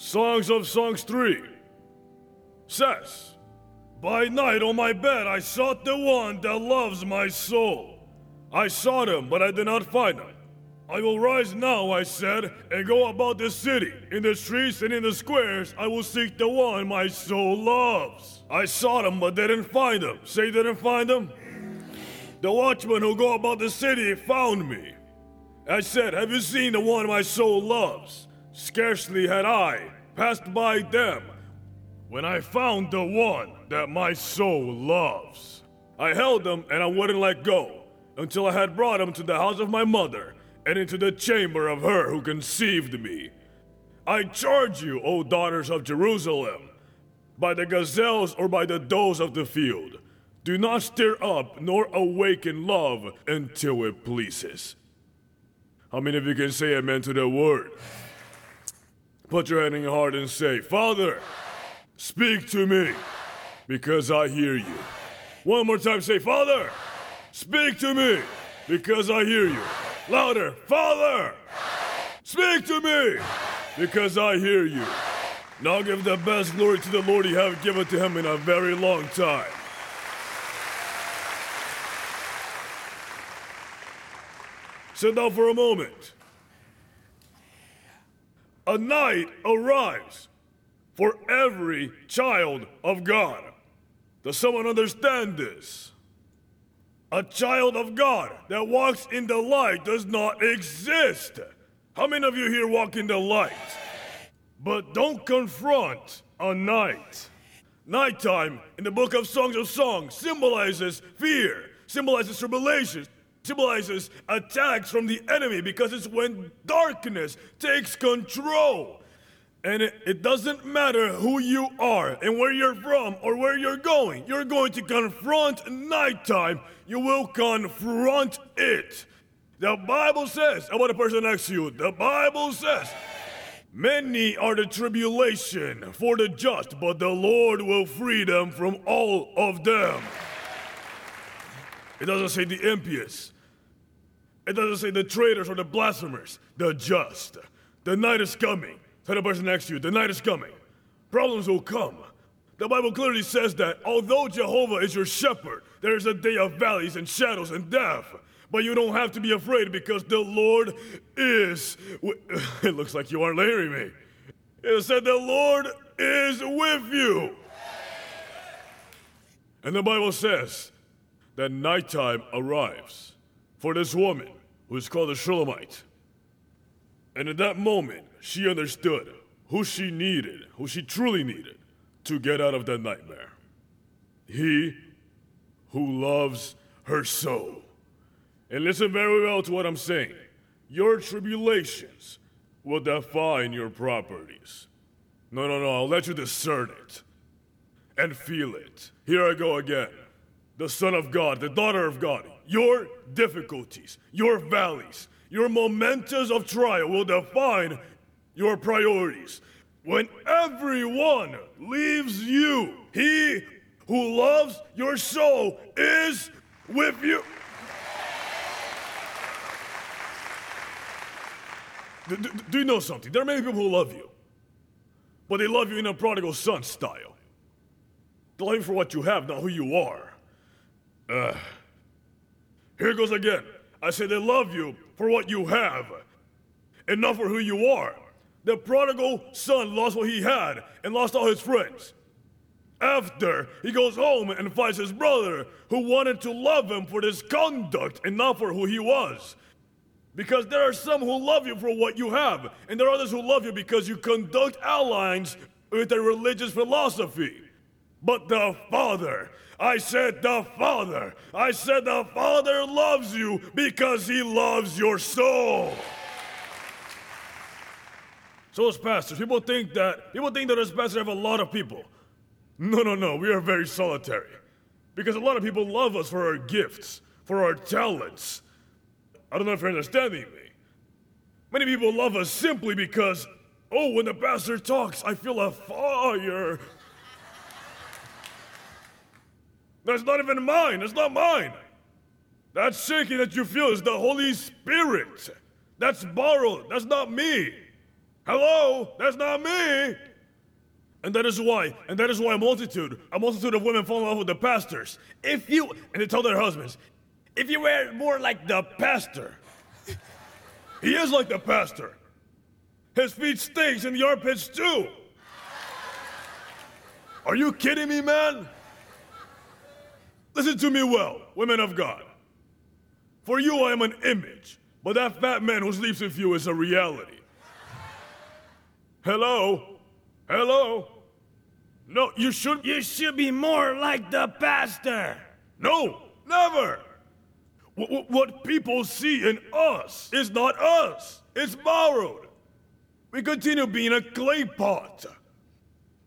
Songs of Songs 3 says, By night on my bed I sought the one that loves my soul. I sought him, but I did not find him. I will rise now, I said, and go about the city. In the streets and in the squares, I will seek the one my soul loves. I sought him, but didn't find him. Say, didn't find him? The watchman who go about the city found me. I said, Have you seen the one my soul loves? Scarcely had I passed by them when I found the one that my soul loves. I held him and I wouldn't let go until I had brought him to the house of my mother and into the chamber of her who conceived me. I charge you, O daughters of Jerusalem, by the gazelles or by the does of the field, do not stir up nor awaken love until it pleases. How many of you can say amen to the word? Put your hand in your heart and say, Father, speak to me because I hear you. One more time, say, Father, speak to me because I hear you. Louder, Father, speak to me because I hear you. Now give the best glory to the Lord you have given to him in a very long time. Sit down for a moment. A night arrives for every child of God. Does someone understand this? A child of God that walks in the light does not exist. How many of you here walk in the light? But don't confront a night. Nighttime in the book of Songs of Songs symbolizes fear, symbolizes tribulation, symbolizes attacks from the enemy because it's when darkness takes control. And it, it, doesn't matter who you are and where you're from or where you're going, you're going to confront nighttime. You will confront it. The Bible says, I want a person next to you, the Bible says, Many are the tribulation for the just, but the Lord will free them from all of them. It doesn't say the impious. It doesn't say the traitors or the blasphemers. The just. The night is coming. Tell the person next to you, the night is coming. Problems will come. The Bible clearly says that although Jehovah is your shepherd, there is a day of valleys and shadows and death. But you don't have to be afraid because the Lord is. It looks like you aren't hearing me. It said the Lord is with you. And the Bible says that nighttime arrives for this woman who is called a Shulamite. And in that moment, she understood who she needed, who she truly needed to get out of that nightmare. He who loves her soul. And listen very well to what I'm saying. Your tribulations will define your properties. No, no, no, I'll let you discern it and feel it. Here I go again. The Son of God, the daughter of God, your difficulties, your valleys, your momentous of trial will define your priorities. When everyone leaves you, he who loves your soul is with you. Do, do, do, you know something? There are many people who love you, but they love you in a prodigal son style. They love you for what you have, not who you are. Uh, here goes again. I say they love you for what you have, and not for who you are. The prodigal son lost what he had and lost all his friends. After, he goes home and finds his brother who wanted to love him for his conduct and not for who he was. Because there are some who love you for what you have, and there are others who love you because you conduct alliance with a religious philosophy. But the Father, I said the Father, I said the Father loves you because he loves your soul. So as pastors, people think that people think that as pastors have a lot of people. No, no, no, we are very solitary. Because a lot of people love us for our gifts, for our talents, I don't know if you're understanding me. Many people love us simply because, oh, when the pastor talks, I feel a fire. That's not even mine. That's not mine. That shaking that you feel is the Holy Spirit. That's borrowed. That's not me. Hello? That's not me! And that is why, and that is why a multitude, a multitude of women fall in love with the pastors. If you, and they tell their husbands, if you were more like the pastor, he is like the pastor. His feet stinks and the armpits too. Are you kidding me, man? Listen to me well, women of God. For you, I am an image, but that fat man who sleeps with you is a reality. Hello? Hello? No, you should. You should be more like the pastor. No, never. W- what people see in us is not us, it's borrowed. We continue being a clay pot.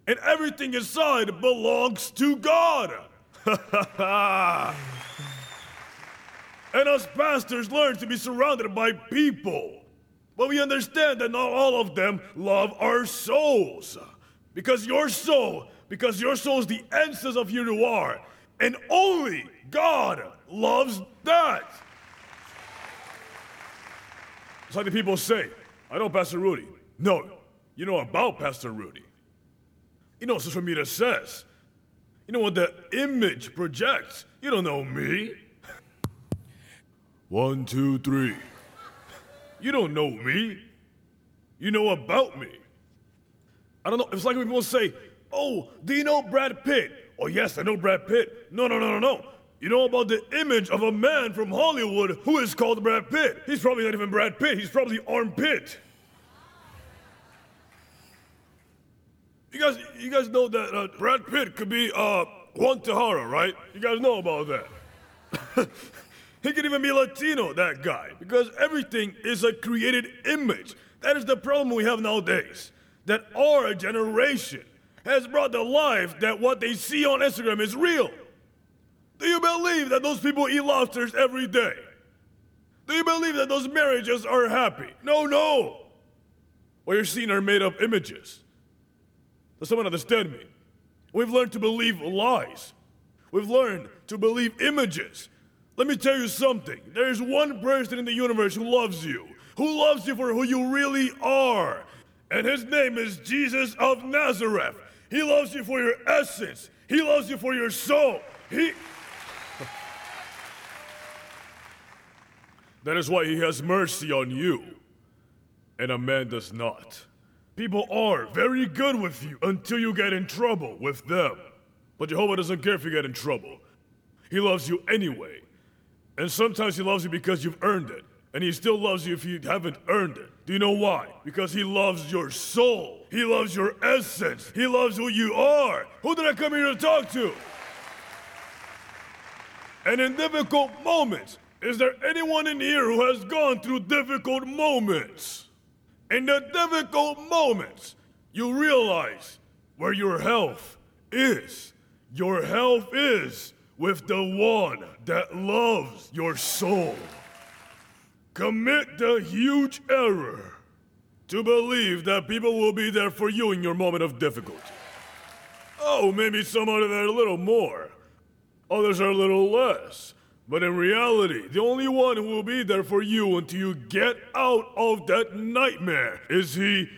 And everything inside belongs to God. and us pastors learn to be surrounded by people. But we understand that not all of them love our souls. Because your soul, because your soul is the essence of who you are. And only God loves that. It's like the people say, I know Pastor Ruddy. No, you know about Pastor Ruddy. You know social media says. You know what the image projects. You don't know me. One, two, three. You don't know me. You know about me. I don't know. It's like people say, Oh, do you know Brad Pitt? Oh, yes, I know Brad Pitt. No, no, no, no, no. You know about the image of a man from Hollywood who is called Brad Pitt. He's probably not even Brad Pitt, he's probably Armpit. You guys, you guys know that uh, Brad Pitt could be uh, Juan Tejada, right? You guys know about that. he could even be Latino, that guy, because everything is a created image. That is the problem we have nowadays. That our generation has brought to life that what they see on Instagram is real. Do you believe that those people eat lobsters every day? Do you believe that those marriages are happy? No, no. What you're seeing are made up images. Does someone understand me? We've learned to believe lies. We've learned to believe images. Let me tell you something. There is one person in the universe who loves you, who loves you for who you really are. And his name is Jesus of Nazareth. He loves you for your essence, he loves you for your soul. He. that is why he has mercy on you, and a man does not. People are very good with you until you get in trouble with them. But Jehovah doesn't care if you get in trouble. He loves you anyway. And sometimes He loves you because you've earned it. And He still loves you if you haven't earned it. Do you know why? Because He loves your soul. He loves your essence. He loves who you are. Who did I come here to talk to? And in difficult moments, is there anyone in here who has gone through difficult moments? In the difficult moments, you realize where your health is. Your health is with the one that loves your soul. Commit the huge error to believe that people will be there for you in your moment of difficulty. Oh, maybe some are a little more, others are a little less. But in reality, the only one who will be there for you until you get out of that nightmare is he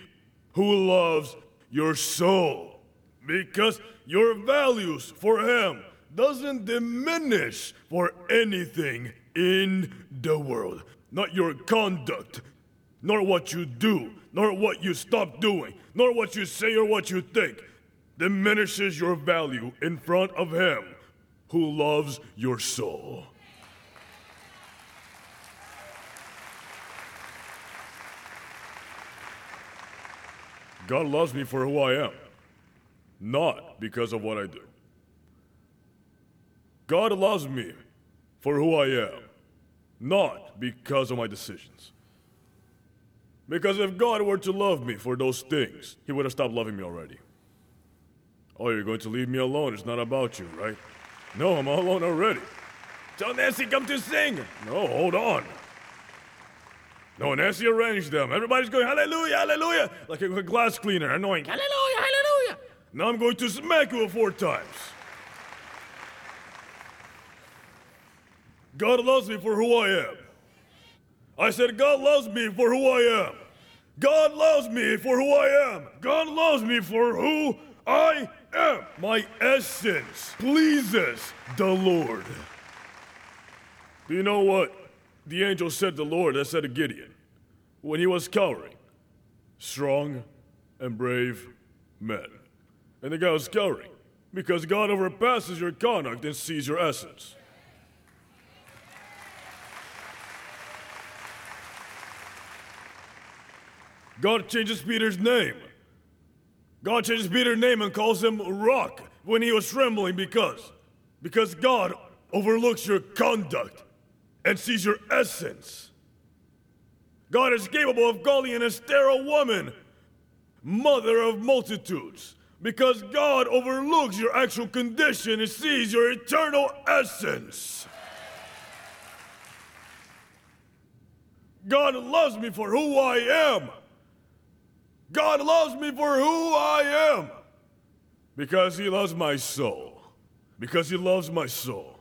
who loves your soul. Because your values for him doesn't diminish for anything in the world. Not your conduct, nor what you do, nor what you stop doing, nor what you say or what you think diminishes your value in front of him who loves your soul. God loves me for who I am, not because of what I do. God loves me for who I am, not because of my decisions. Because if God were to love me for those things, He would have stopped loving me already. Oh, you're going to leave me alone. It's not about you, right? No, I'm all alone already. Tell Nancy come to sing. No, hold on. No, Nancy arranged them. Everybody's going, hallelujah, hallelujah, like a glass cleaner, annoying, hallelujah, hallelujah. Now I'm going to smack you four times. God loves me for who I am. I said, God loves me for who I am. God loves me for who I am. God loves me for who I am. My essence pleases the Lord. Do you know what the angel said the Lord that said to Gideon when he was cowering? Strong and brave men. And the guy was cowering because God overpasses your conduct and sees your essence. God changes Peter's name. God changes Peter's name and calls him Rock when he was trembling because because God overlooks your conduct and sees your essence. God is capable of calling an sterile woman mother of multitudes because God overlooks your actual condition and sees your eternal essence. God loves me for who I am. God loves me for who I am. Because He loves my soul. Because He loves my soul.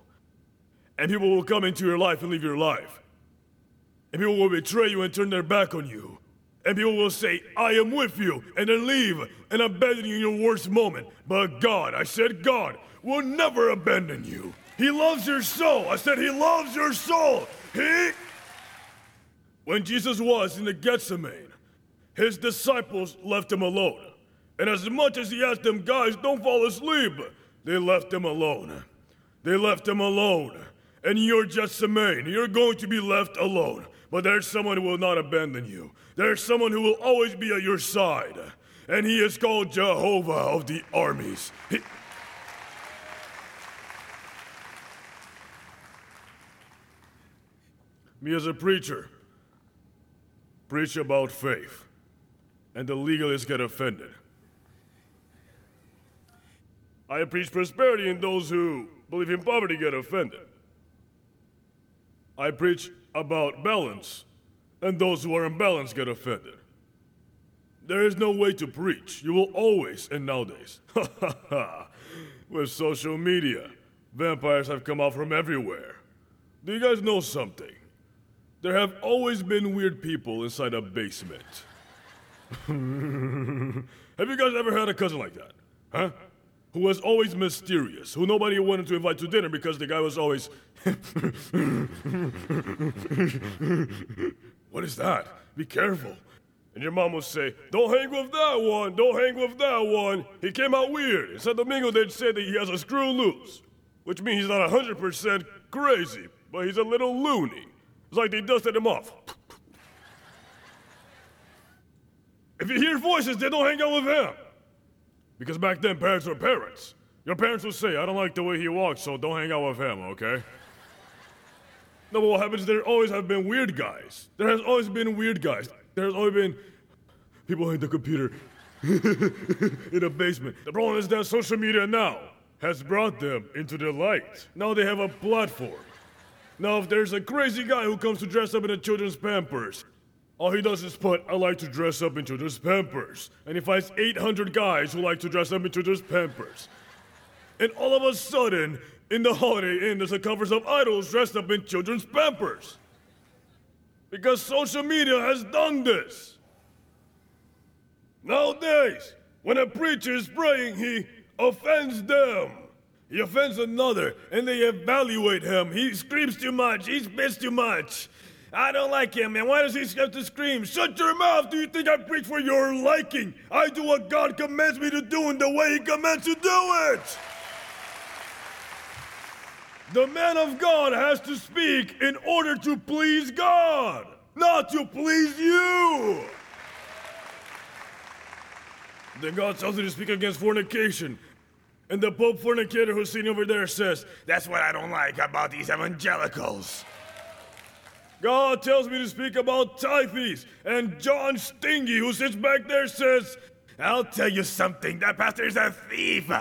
And people will come into your life and leave your life. And people will betray you and turn their back on you. And people will say, I am with you, and then leave and abandon you in your worst moment. But God, I said, God will never abandon you. He loves your soul. I said, He loves your soul. He. When Jesus was in the Gethsemane, his disciples left him alone. And as much as he asked them, guys, don't fall asleep, they left him alone. They left him alone. And you're just a man. You're going to be left alone. But there's someone who will not abandon you. There's someone who will always be at your side. And he is called Jehovah of the armies. He... Me as a preacher, preach about faith, and the legalists get offended. I preach prosperity, and those who believe in poverty get offended. I preach about balance, and those who are imbalanced get offended. There is no way to preach. You will always, and nowadays, with social media, vampires have come out from everywhere. Do you guys know something? There have always been weird people inside a basement. have you guys ever had a cousin like that? Huh? Who was always mysterious, who nobody wanted to invite to dinner because the guy was always. what is that? Be careful. And your mom would say, Don't hang with that one, don't hang with that one. He came out weird. In Santo Domingo, they'd say that he has a screw loose, which means he's not 100% crazy, but he's a little loony. It's like they dusted him off. If you hear voices, then don't hang out with him. Because back then, parents were parents. Your parents would say, I don't like the way he walks, so don't hang out with him, okay? No, but what happens is there always have been weird guys. There has always been weird guys. There's always been people in the computer in a basement. The problem is that social media now has brought them into the light. Now they have a platform. Now, if there's a crazy guy who comes to dress up in a children's pampers, all he does is put, I like to dress up in children's pampers. And he finds 800 guys who like to dress up in children's pampers. And all of a sudden, in the Holiday Inn, there's a covers of idols dressed up in children's pampers. Because social media has done this. Nowadays, when a preacher is praying, he offends them. He offends another, and they evaluate him. He screams too much. He spits too much. I don't like him, man. Why does he have to scream? Shut your mouth! Do you think I preach for your liking? I do what God commands me to do in the way He commands to do it! The man of God has to speak in order to please God, not to please you! Then God tells you to speak against fornication. And the Pope fornicator who's sitting over there says, That's what I don't like about these evangelicals. God tells me to speak about tithes, and John Stingy, who sits back there, says, I'll tell you something, that pastor is a thief.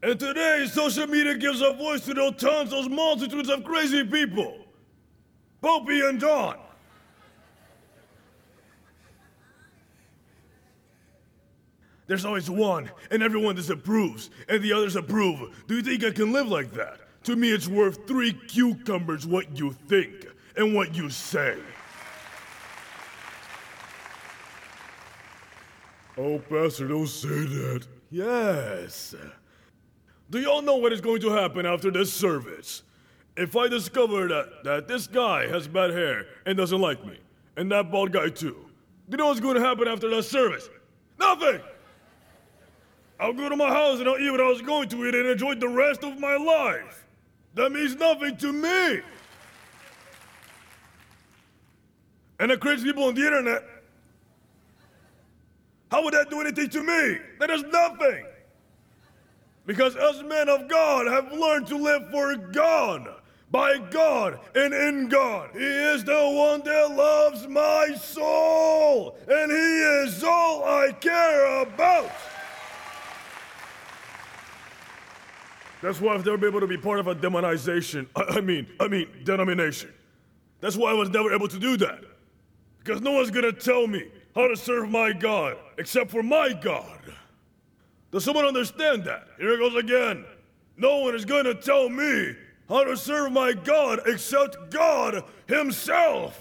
And today, social media gives a voice to those tons, those multitudes of crazy people. Popey and John. There's always one, and everyone disapproves, and the others approve. Do you think I can live like that? To me, it's worth three cucumbers what you think and what you say. Oh, Pastor, don't say that. Yes. Do y'all know what is going to happen after this service? If I discover that, that this guy has bad hair and doesn't like me, and that bald guy too, do you know what's going to happen after that service? Nothing! I'll go to my house and I'll eat what I was going to eat and enjoy the rest of my life. That means nothing to me. And the crazy people on the internet, how would that do anything to me? That is nothing. Because us men of God have learned to live for God, by God, and in God. He is the one that loves my soul, and He is all I care about. That's why I've never been able to be part of a demonization. I, I mean, I mean, denomination. That's why I was never able to do that. Because no one's gonna tell me how to serve my God except for my God. Does someone understand that? Here it goes again. No one is gonna tell me how to serve my God except God Himself.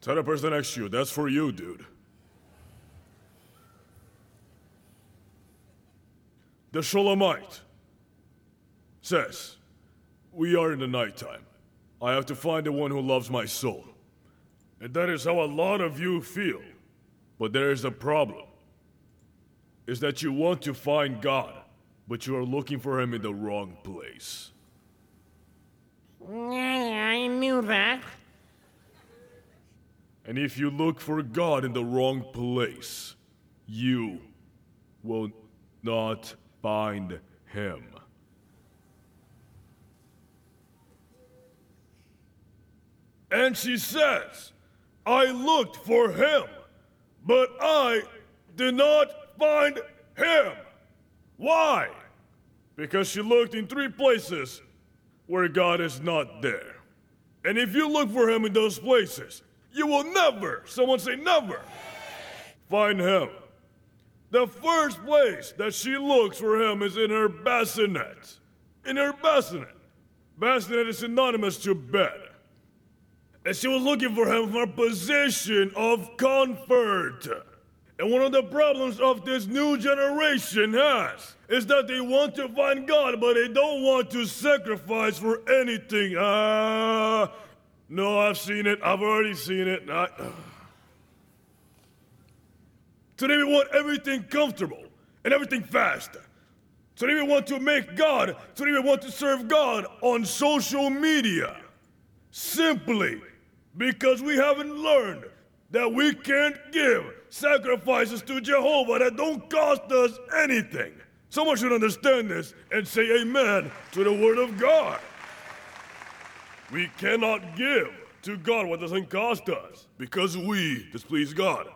Tell the person next to you, that's for you, dude. The Shulamite says, We are in the nighttime. I have to find the one who loves my soul. And that is how a lot of you feel. But there is a problem. Is that you want to find God, but you are looking for him in the wrong place. Yeah, I knew that. And if you look for God in the wrong place, you will not find him. And she says, I looked for him, but I did not find him. Why? Because she looked in three places where God is not there. And if you look for him in those places, you will never, someone say never, find him. The first place that she looks for him is in her bassinet. In her bassinet. Bassinet is synonymous to bed. And she was looking for him from a position of comfort. And one of the problems of this new generation has is that they want to find God, but they don't want to sacrifice for anything. Ah, no, I've seen it. I've already seen it. I... Today we want everything comfortable and everything fast. Today we want to make God, today we want to serve God on social media. Simply because we haven't learned that we can't give sacrifices to Jehovah that don't cost us anything. Someone should understand this and say amen to the word of God. We cannot give to God what doesn't cost us because we displease God.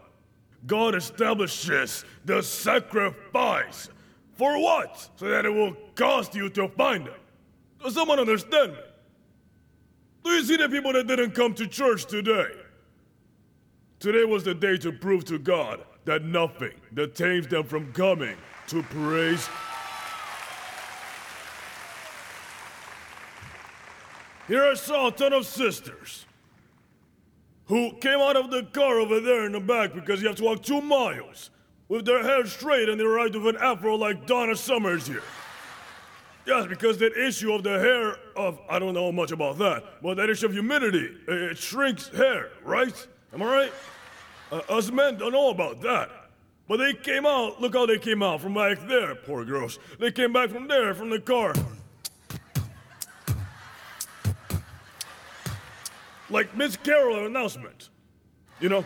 God establishes the sacrifice. For what? So that it will cost you to find it. Does someone understand me? Do you see the people that didn't come to church today? Today was the day to prove to God that nothing detains them from coming to praise. Here I saw a ton of sisters who came out of the car over there in the back because you have to walk two miles with their hair straight and they arrived with an afro like Donna Summers here. Yes, because that issue of the hair of, I don't know much about that, but that issue of humidity, it shrinks hair, right? Am I right? Uh, us men don't know about that. But they came out, look how they came out from back there, poor girls. They came back from there, from the car. Like Miss Carol announcement, you know?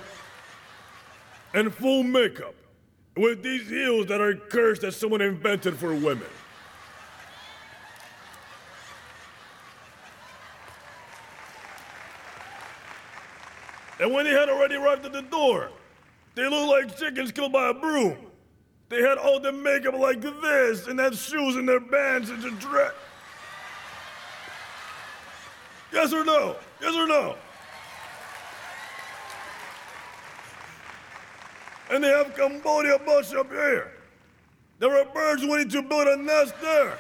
And full makeup. With these heels that are cursed that someone invented for women. And when they had already arrived at the door, they looked like chickens killed by a broom. They had all the makeup like this, and had shoes in their bands and a dress. Yes or no? Yes or no? And they have Cambodia bush up here. There are birds waiting to build a nest there.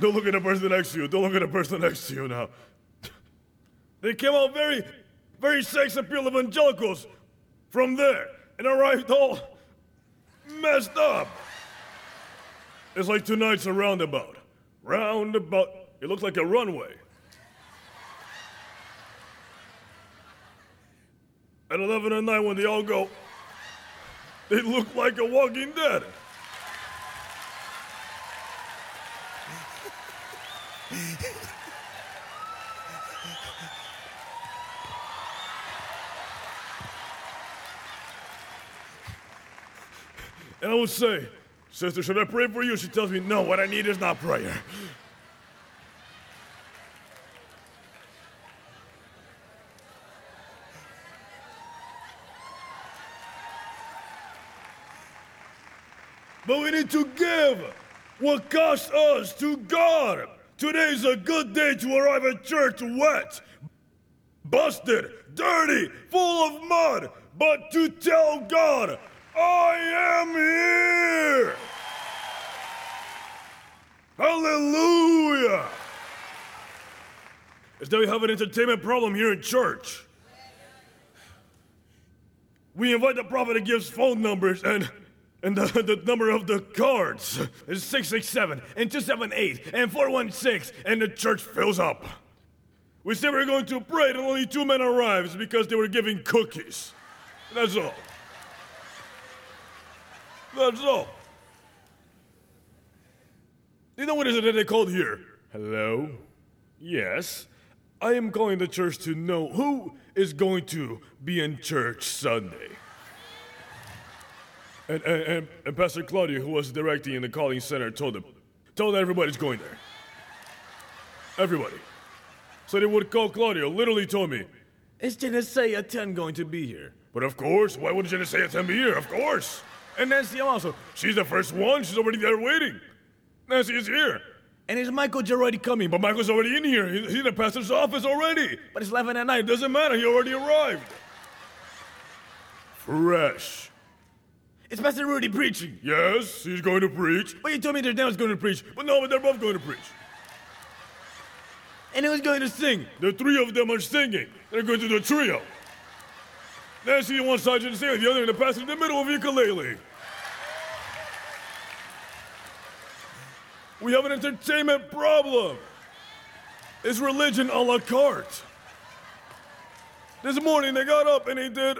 Don't look at the person next to you. Don't look at the person next to you now. They came out very, very sex appeal evangelicals from there and arrived all messed up. It's like tonight's a roundabout. Roundabout. It looks like a runway. At 11 at night when they all go, they look like a walking dead. And I would say, Sister, should I pray for you? She tells me, No, what I need is not prayer. But we need to give what costs us to God. Today's a good day to arrive at church wet, busted, dirty, full of mud, but to tell God, I am here! Hallelujah! Is that we have an entertainment problem here in church. We invite the prophet to give us phone numbers and and the, the number of the cards is 667 and 278 and 416 and the church fills up. We said we were going to pray and only two men arrived because they were giving cookies. That's all. That's all. You know what is it that they called here? Hello? Yes. I am calling the church to know who is going to be in church Sunday. And, and, and, Pastor Claudia, who was directing in the calling center, told them, told everybody's going there. Everybody. So they would call Claudia, literally told me, is Genesee 10 going to be here? But of course, why would Genesee 10 be here? Of course. And Nancy also, she's the first one, she's already there waiting. Nancy is here. And is Michael Gerardi coming? But Michael's already in here. He's in the pastor's office already. But it's 11 at night. Doesn't matter. He already arrived. Fresh. It's Pastor Ruddy preaching. Yes, he's going to preach. But you told me that Dan's going to preach. But no, but they're both going to preach. And who's going to sing? The three of them are singing. They're going to do a trio. Nancy on one and sing, the other in the pastor in the middle of ukulele. We have an entertainment problem. It's religion a la carte. This morning they got up and they did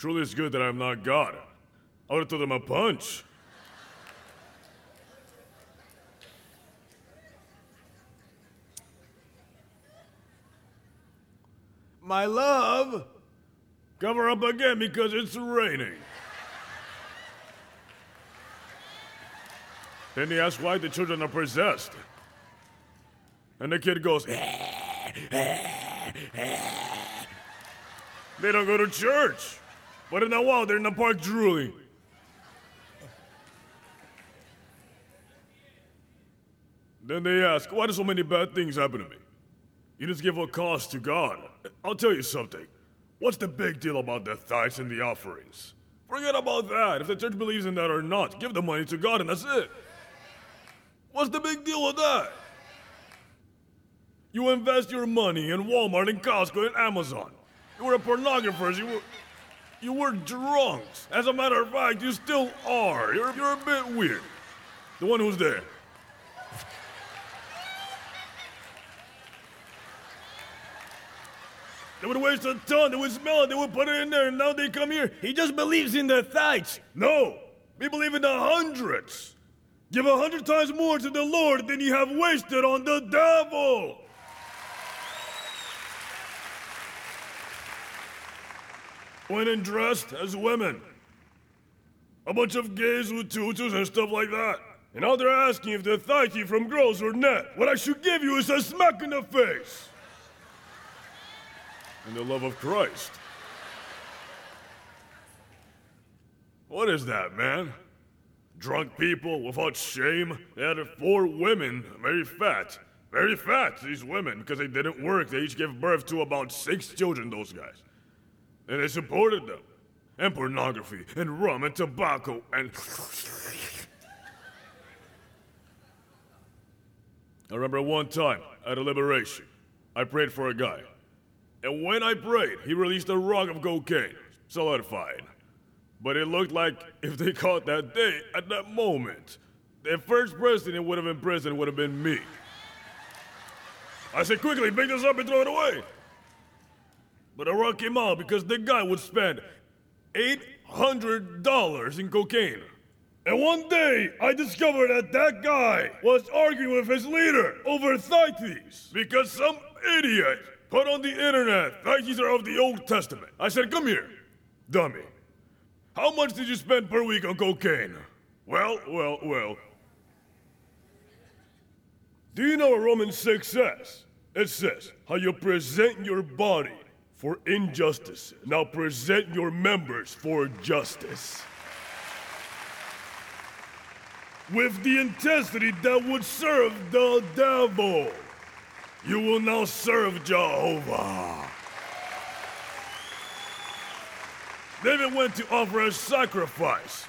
Truly, it's good that I'm not God. I would have thrown them a punch. My love, cover up again because it's raining. Then he asks why the children are possessed. And the kid goes, eh, eh, eh, they don't go to church. But in a while, they're in the park drooling. Then they ask, why do so many bad things happen to me? You just give a cause to God. I'll tell you something. What's the big deal about the tithes and the offerings? Forget about that. If the church believes in that or not, give the money to God and that's it. What's the big deal with that? You invest your money in Walmart and Costco and Amazon. You were a pornographer. You were. You were drunks. As a matter of fact, you still are. You're, you're a bit weird. The one who's there. They would waste a ton, they would smell it, they would put it in there, and now they come here. He just believes in the tithes. No, we believe in the hundreds. Give a hundred times more to the Lord than you have wasted on the devil. Went and dressed as women. A bunch of gays with tutus and stuff like that. And now they're asking if they're thighty from girls or not. What I should give you is a smack in the face. And the love of Christ. What is that, man? Drunk people without shame? They had four women, very fat. Very fat, these women, because they didn't work. They each gave birth to about six children, those guys. And they supported them. And pornography, and rum, and tobacco, and. I remember one time at a liberation, I prayed for a guy. And when I prayed, he released a rock of cocaine, solidified. But it looked like if they caught that day, at that moment, the first person would have been prison would have been me. I said, quickly, pick this up and throw it away. But I rock him out because the guy would spend $800 in cocaine. And one day, I discovered that that guy was arguing with his leader over tithes because some idiot put on the internet tithes are of the Old Testament. I said, come here, dummy. How much did you spend per week on cocaine? Well, well, well. Do you know what Romans 6 says? It says, how you present your body for injustice. Now present your members for justice. With the intensity that would serve the devil, you will now serve Jehovah. David went to offer a sacrifice.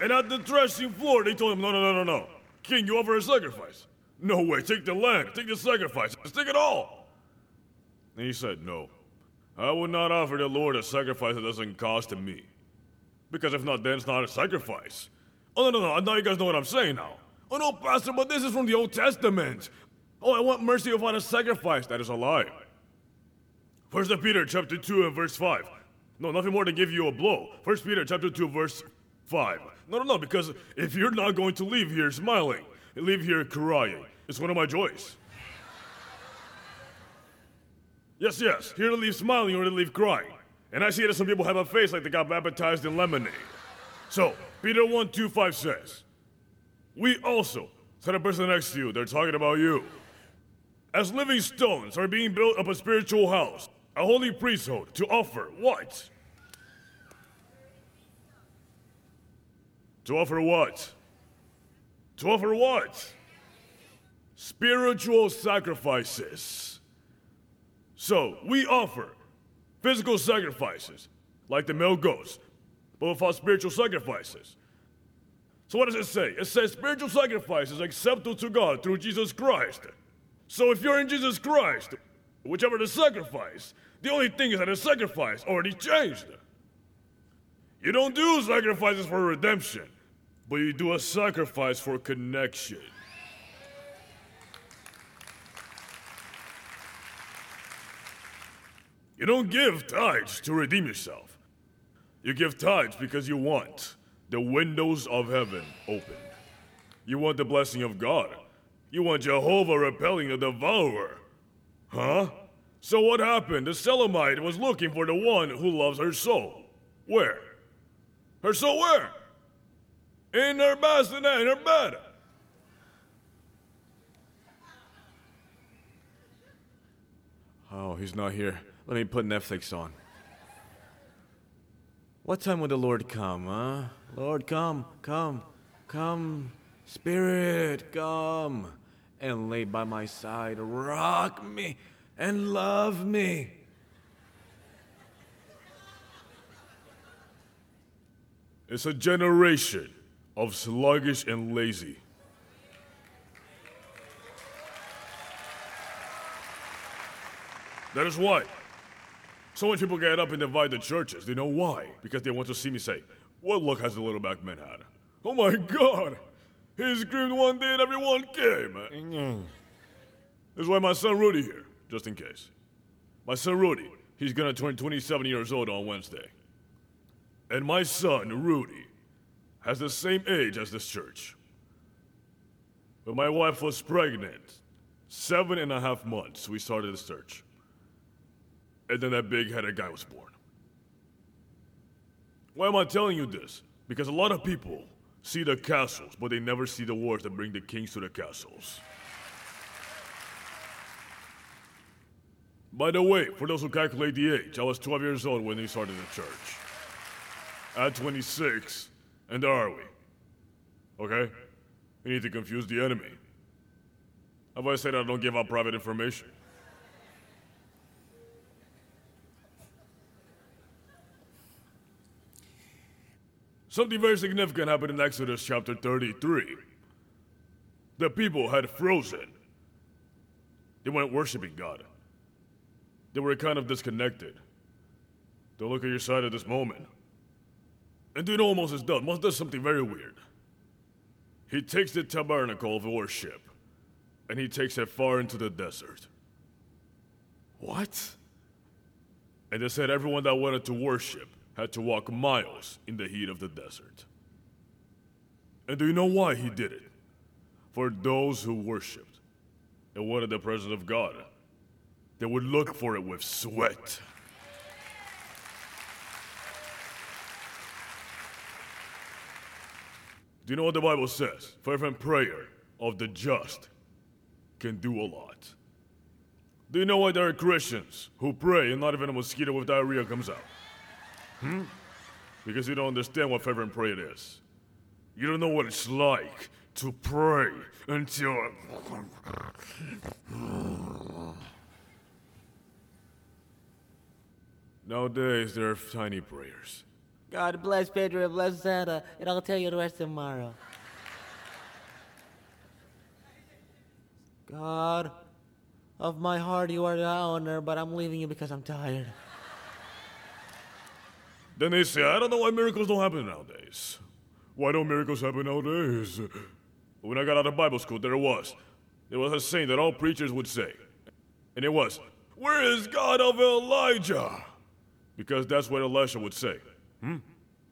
And at the threshing floor, they told him, No, no, no, no, no. King, you offer a sacrifice. No way, take the land, take the sacrifice, take it all. And he said, No. I would not offer the Lord a sacrifice that doesn't cost him me. Because if not, then it's not a sacrifice. Oh, no, no, no, now you guys know what I'm saying now. Oh, no, Pastor, but this is from the Old Testament. Oh, I want mercy without a sacrifice. That is a lie. First Peter chapter 2 and verse 5. No, nothing more to give you a blow. First Peter chapter 2 verse 5. No, no, no, because if you're not going to leave here smiling, leave here crying. It's one of my joys. Yes, yes, here to leave smiling or to leave crying. And I see that some people have a face like they got baptized in lemonade. So, Peter 1 2 5 says, We also, said a person next to you, they're talking about you. As living stones are being built up a spiritual house, a holy priesthood to offer what? To offer what? To offer what? Spiritual sacrifices. So, we offer physical sacrifices, like the male goats, but without spiritual sacrifices. So, what does it say? It says spiritual sacrifices acceptable to God through Jesus Christ. So, if you're in Jesus Christ, whichever the sacrifice, the only thing is that the sacrifice already changed. You don't do sacrifices for redemption, but you do a sacrifice for connection. You don't give tithes to redeem yourself. You give tithes because you want the windows of heaven opened. You want the blessing of God. You want Jehovah repelling the devourer. Huh? So what happened? The Shulamite was looking for the one who loves her soul. Where? Her soul where? In her bassinet, in her bed. Oh, he's not here. Let me put Netflix on. What time will the Lord come, huh? Lord, come, come, come. Spirit, come and lay by my side. Rock me and love me. It's a generation of sluggish and lazy. That is why so many people get up and divide the churches. They know why? Because they want to see me say, What luck has the little black man had? Oh my god! He screamed one day and everyone came. This is why my son Ruddy here, just in case. My son Ruddy, he's gonna turn 27 years old on Wednesday. And my son, Ruddy, has the same age as this church. When my wife was pregnant, seven and a half months, we started this church. And then that big headed guy was born. Why am I telling you this? Because a lot of people see the castles, but they never see the wars that bring the kings to the castles. By the way, for those who calculate the age, I was 12 years old when we started the church. At 26, and there are we. Okay? We need to confuse the enemy. Have I said I don't give out private information? Something very significant happened in Exodus chapter 33. The people had frozen. They weren't worshiping God. They were kind of disconnected. Don't look at your side at this moment. And do you know what Moses does? Does something very weird. He takes the tabernacle of worship and he takes it far into the desert. What? And they said everyone that wanted to worship had to walk miles in the heat of the desert. And do you know why he did it? For those who worshiped and wanted the presence of God, they would look for it with sweat. Do you know what the Bible says? Fervent prayer of the just can do a lot. Do you know why there are Christians who pray and not even a mosquito with diarrhea comes out? Hmm? Because you don't understand what fervent prayer is. You don't know what it's like to pray until. Nowadays, there are tiny prayers. God bless Pedro bless Santa, and I'll tell you the rest tomorrow. God, of my heart, you are the owner, but I'm leaving you because I'm tired. Then they say, I don't know why miracles don't happen nowadays. Why don't miracles happen nowadays? When I got out of Bible school, there was. There was a saying that all preachers would say. And it was, Where is God of Elijah? Because that's what Elisha would say. Hmm?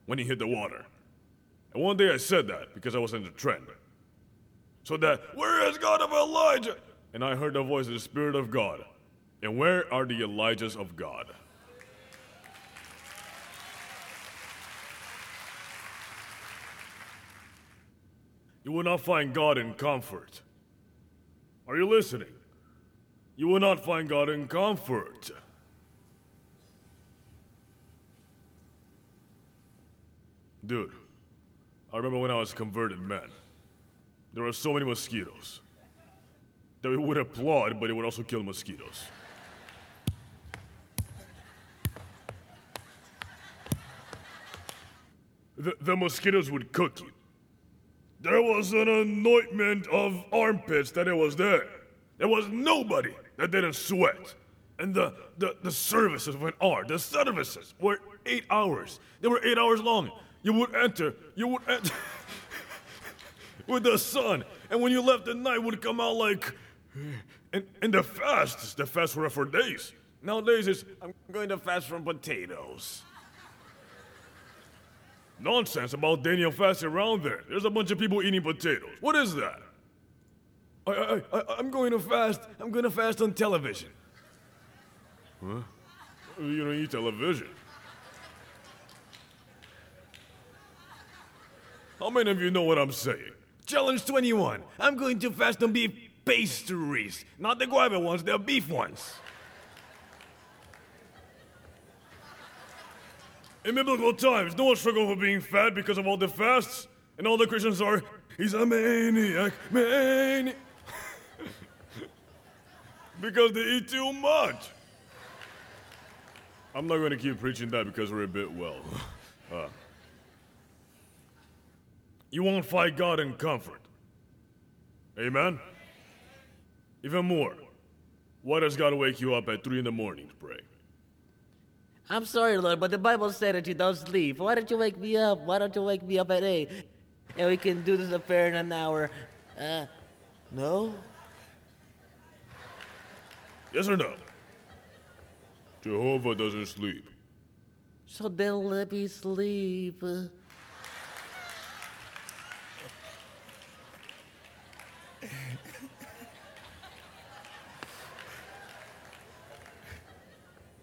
When he hit the water. And one day I said that because I was in the trend. So that, Where is God of Elijah? And I heard the voice of the Spirit of God. And where are the Elijahs of God? You will not find God in comfort. Are you listening? You will not find God in comfort. Dude, I remember when I was converted man. There were so many mosquitoes that we would applaud, but it would also kill mosquitoes. The, the mosquitoes would cook you. There was an anointment of armpits that it was there. There was nobody that didn't sweat. And the, the, the services went on. The services were eight hours. They were eight hours long. You would enter, you would enter with the sun. And when you left, the night would come out like. And, and the fasts, the fasts were for days. Nowadays, it's, I'm going to fast from potatoes. Nonsense about Daniel fasting around there. There's a bunch of people eating potatoes. What is that? I, I, I, I'm going to fast. I'm going to fast on television. Huh? You don't eat television. How many of you know what I'm saying? Challenge 21. I'm going to fast on beef pastries. Not the guava ones, the beef ones. In biblical times, no one struggled for being fat because of all the fasts, and all the Christians are, he's a maniac, maniac. because they eat too much. I'm not going to keep preaching that because we're a bit well. Uh, you won't fight God in comfort. Amen? Even more, why does God wake you up at 3 in the morning to pray? I'm sorry, Lord, but the Bible said that you don't sleep. Why don't you wake me up? Why don't you wake me up at 8? And we can do this affair in an hour. Uh, no? Yes or no? Jehovah doesn't sleep. So then let me sleep.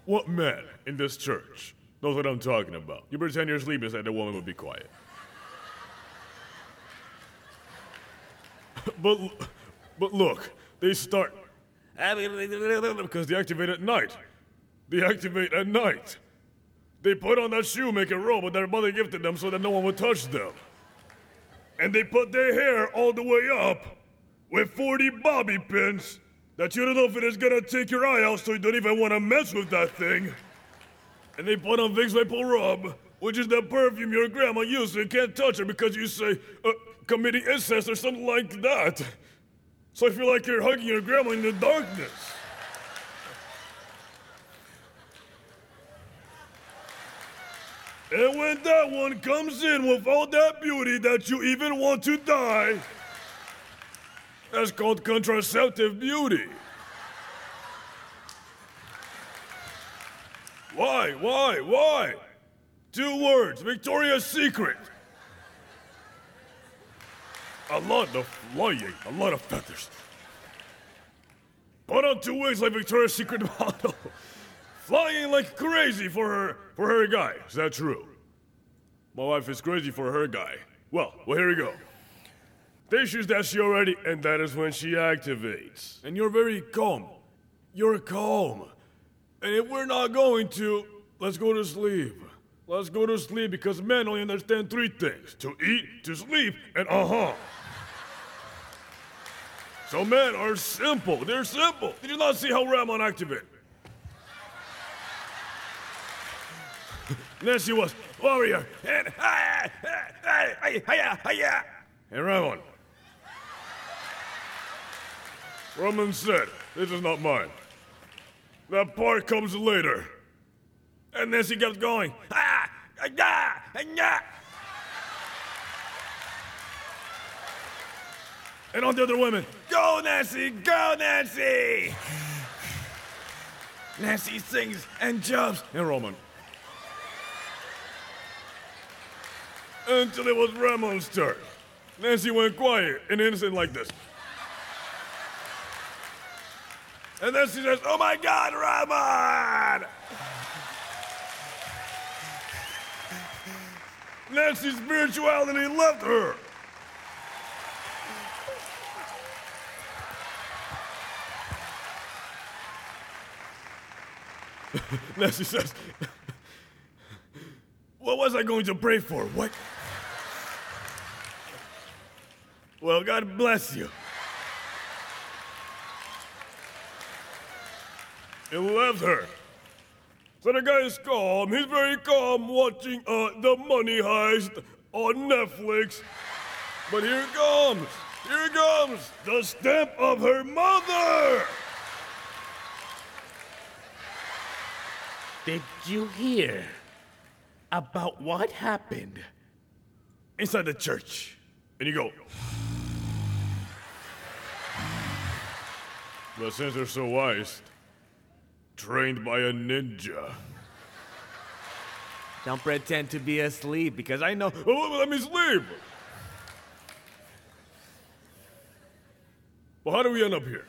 What man in this church knows what I'm talking about? You pretend you're sleeping so that the woman would be quiet. but, but look, they start. Because they activate at night. They activate at night. They put on that shoe shoemaker robe that their mother gifted them so that no one would touch them. And they put their hair all the way up with 40 bobby pins that you don't know if it is gonna take your eye out so you don't even wanna mess with that thing. And they put on Vicks VapoRub which is the perfume your grandma used and can't touch it because you say, uh, committing incest or something like that. So I feel like you're hugging your grandma in the darkness. And when that one comes in with all that beauty that you even want to die, that's called contraceptive beauty. Why? Why? Why? Two words Victoria's Secret. A lot of flying, a lot of feathers. Put on two wings like Victoria's Secret model. flying like crazy for her for her guy. Is that true? My wife is crazy for her guy. Well, well here we go. Choose that she already, and that is when she activates. And you're very calm. You're calm. And if we're not going to, let's go to sleep. Let's go to sleep because men only understand three things to eat, to sleep, and uh huh. So men are simple. They're simple. Did you not see how Ramon activated? then she was warrior and hi, hi, hi, hi, hi, and Ramon. Roman said, This is not mine. That part comes later. And then she kept going. Ah, ah, ah, and all the other women, Go, Nancy! Go, Nancy! Nancy sings and jumps. And Roman. Until it was Ramon's turn. Nancy went quiet and innocent like this. And then she says, Oh my God, Ramon! Nancy's spirituality left her. Nancy says, What was I going to pray for? What? Well, God bless you. It left her. So the guy is calm. He's very calm watching uh, the money heist on Netflix. But here it comes. Here it comes. The stamp of her mother. Did you hear about what happened inside the church? And you go. But since they're so wise, trained by a ninja. Don't pretend to be asleep because I know. Oh, let me sleep! Well, how do we end up here?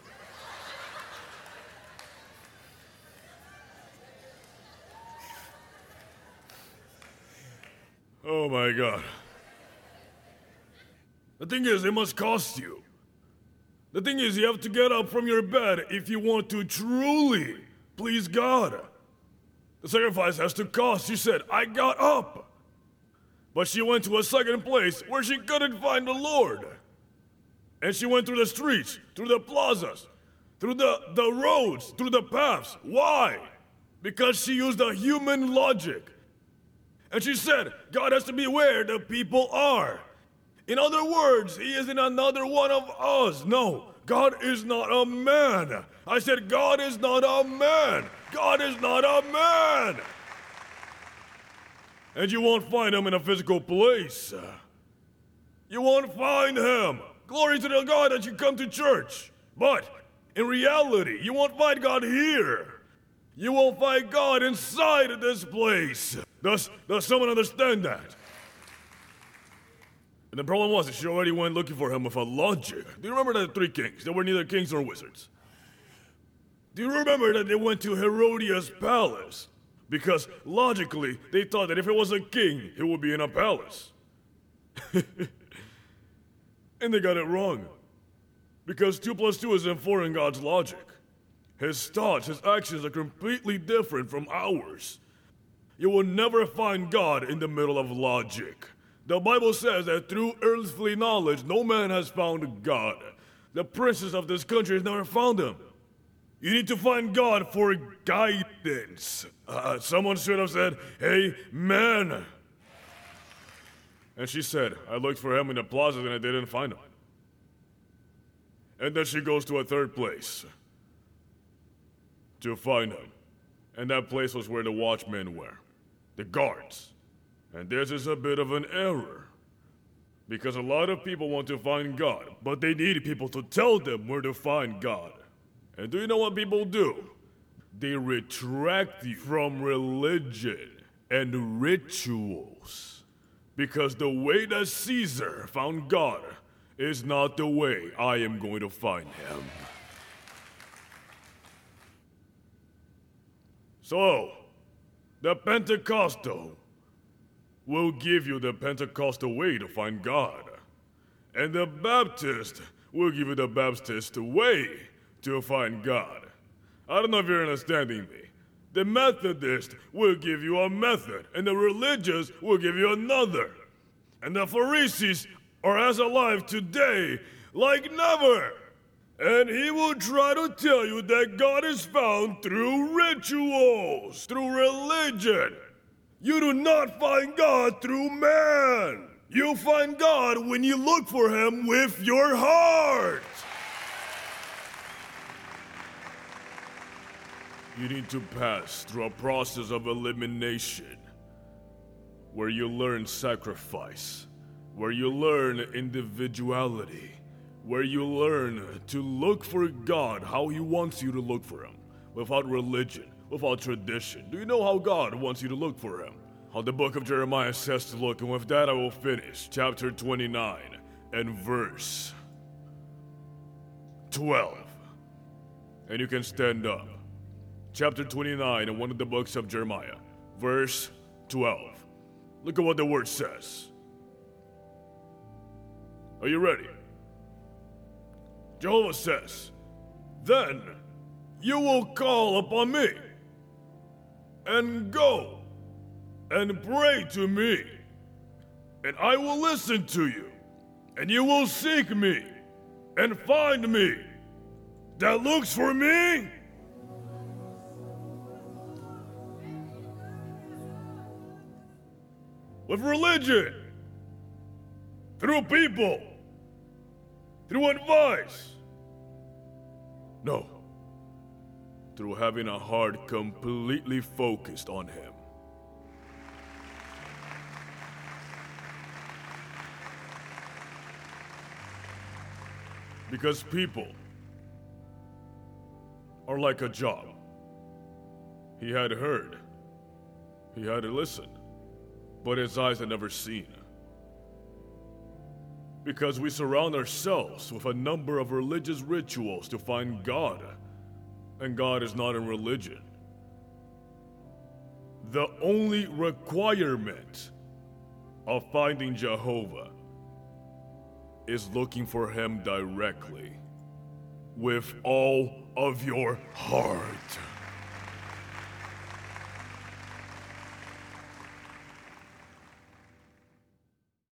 Oh my god. The thing is, it must cost you. The thing is, you have to get up from your bed if you want to truly please God. The sacrifice has to cost. She said, I got up. But she went to a second place where she couldn't find the Lord. And she went through the streets, through the plazas, through the, the roads, through the paths. Why? Because she used a human logic. And she said, God has to be where the people are. In other words, He isn't another one of us. No, God is not a man. I said, God is not a man. God is not a man. And you won't find him in a physical place. You won't find him. Glory to the God that you come to church. But in reality, you won't find God here. You won't find God inside of this place. Does, does someone understand that? And the problem was she already went looking for him with a logic. Do you remember the three kings? They were neither kings nor wizards. Do you remember that they went to Herodias' palace? Because logically, they thought that if it was a king, it would be in a palace. and they got it wrong. Because 2 plus 2 isn't 4 in God's logic. His thoughts, his actions are completely different from ours. You will never find God in the middle of logic. The Bible says that through earthly knowledge, no man has found God. The princes of this country has never found him. You need to find God for guidance. Uh, someone should have said, man, And she said, I looked for him in the plaza and I didn't find him. And then she goes to a third place to find him. And that place was where the watchmen were, the guards. And this is a bit of an error. Because a lot of people want to find God, but they need people to tell them where to find God. And do you know what people do? They retract you from religion and rituals. Because the way that Caesar found God is not the way I am going to find him. So, the Pentecostal will give you the Pentecostal way to find God, and the Baptist will give you the Baptist way to find God. I don't know if you're understanding me. The Methodist will give you a method, and the religious will give you another. And the Pharisees are as alive today like never. And he will try to tell you that God is found through rituals, through religion. You do not find God through man. You find God when you look for him with your heart. You need to pass through a process of elimination where you learn sacrifice, where you learn individuality, where you learn to look for God how He wants you to look for Him, without religion, without tradition. Do you know how God wants you to look for Him? How the book of Jeremiah says to look, and with that I will finish. Chapter 29 and verse 12. And you can stand up chapter 29 in one of the books of Jeremiah, verse 12. Look at what the word says. Are you ready? Jehovah says, Then you will call upon me and go and pray to me, and I will listen to you, and you will seek me and find me. That looks for me with religion, through people, through advice. No, through having a heart completely focused on Him. Because people are like a Job. He had heard, he had listened but his eyes had never seen. Because we surround ourselves with a number of religious rituals to find God, and God is not in religion. The only requirement of finding Jehovah is looking for Him directly with all of your heart.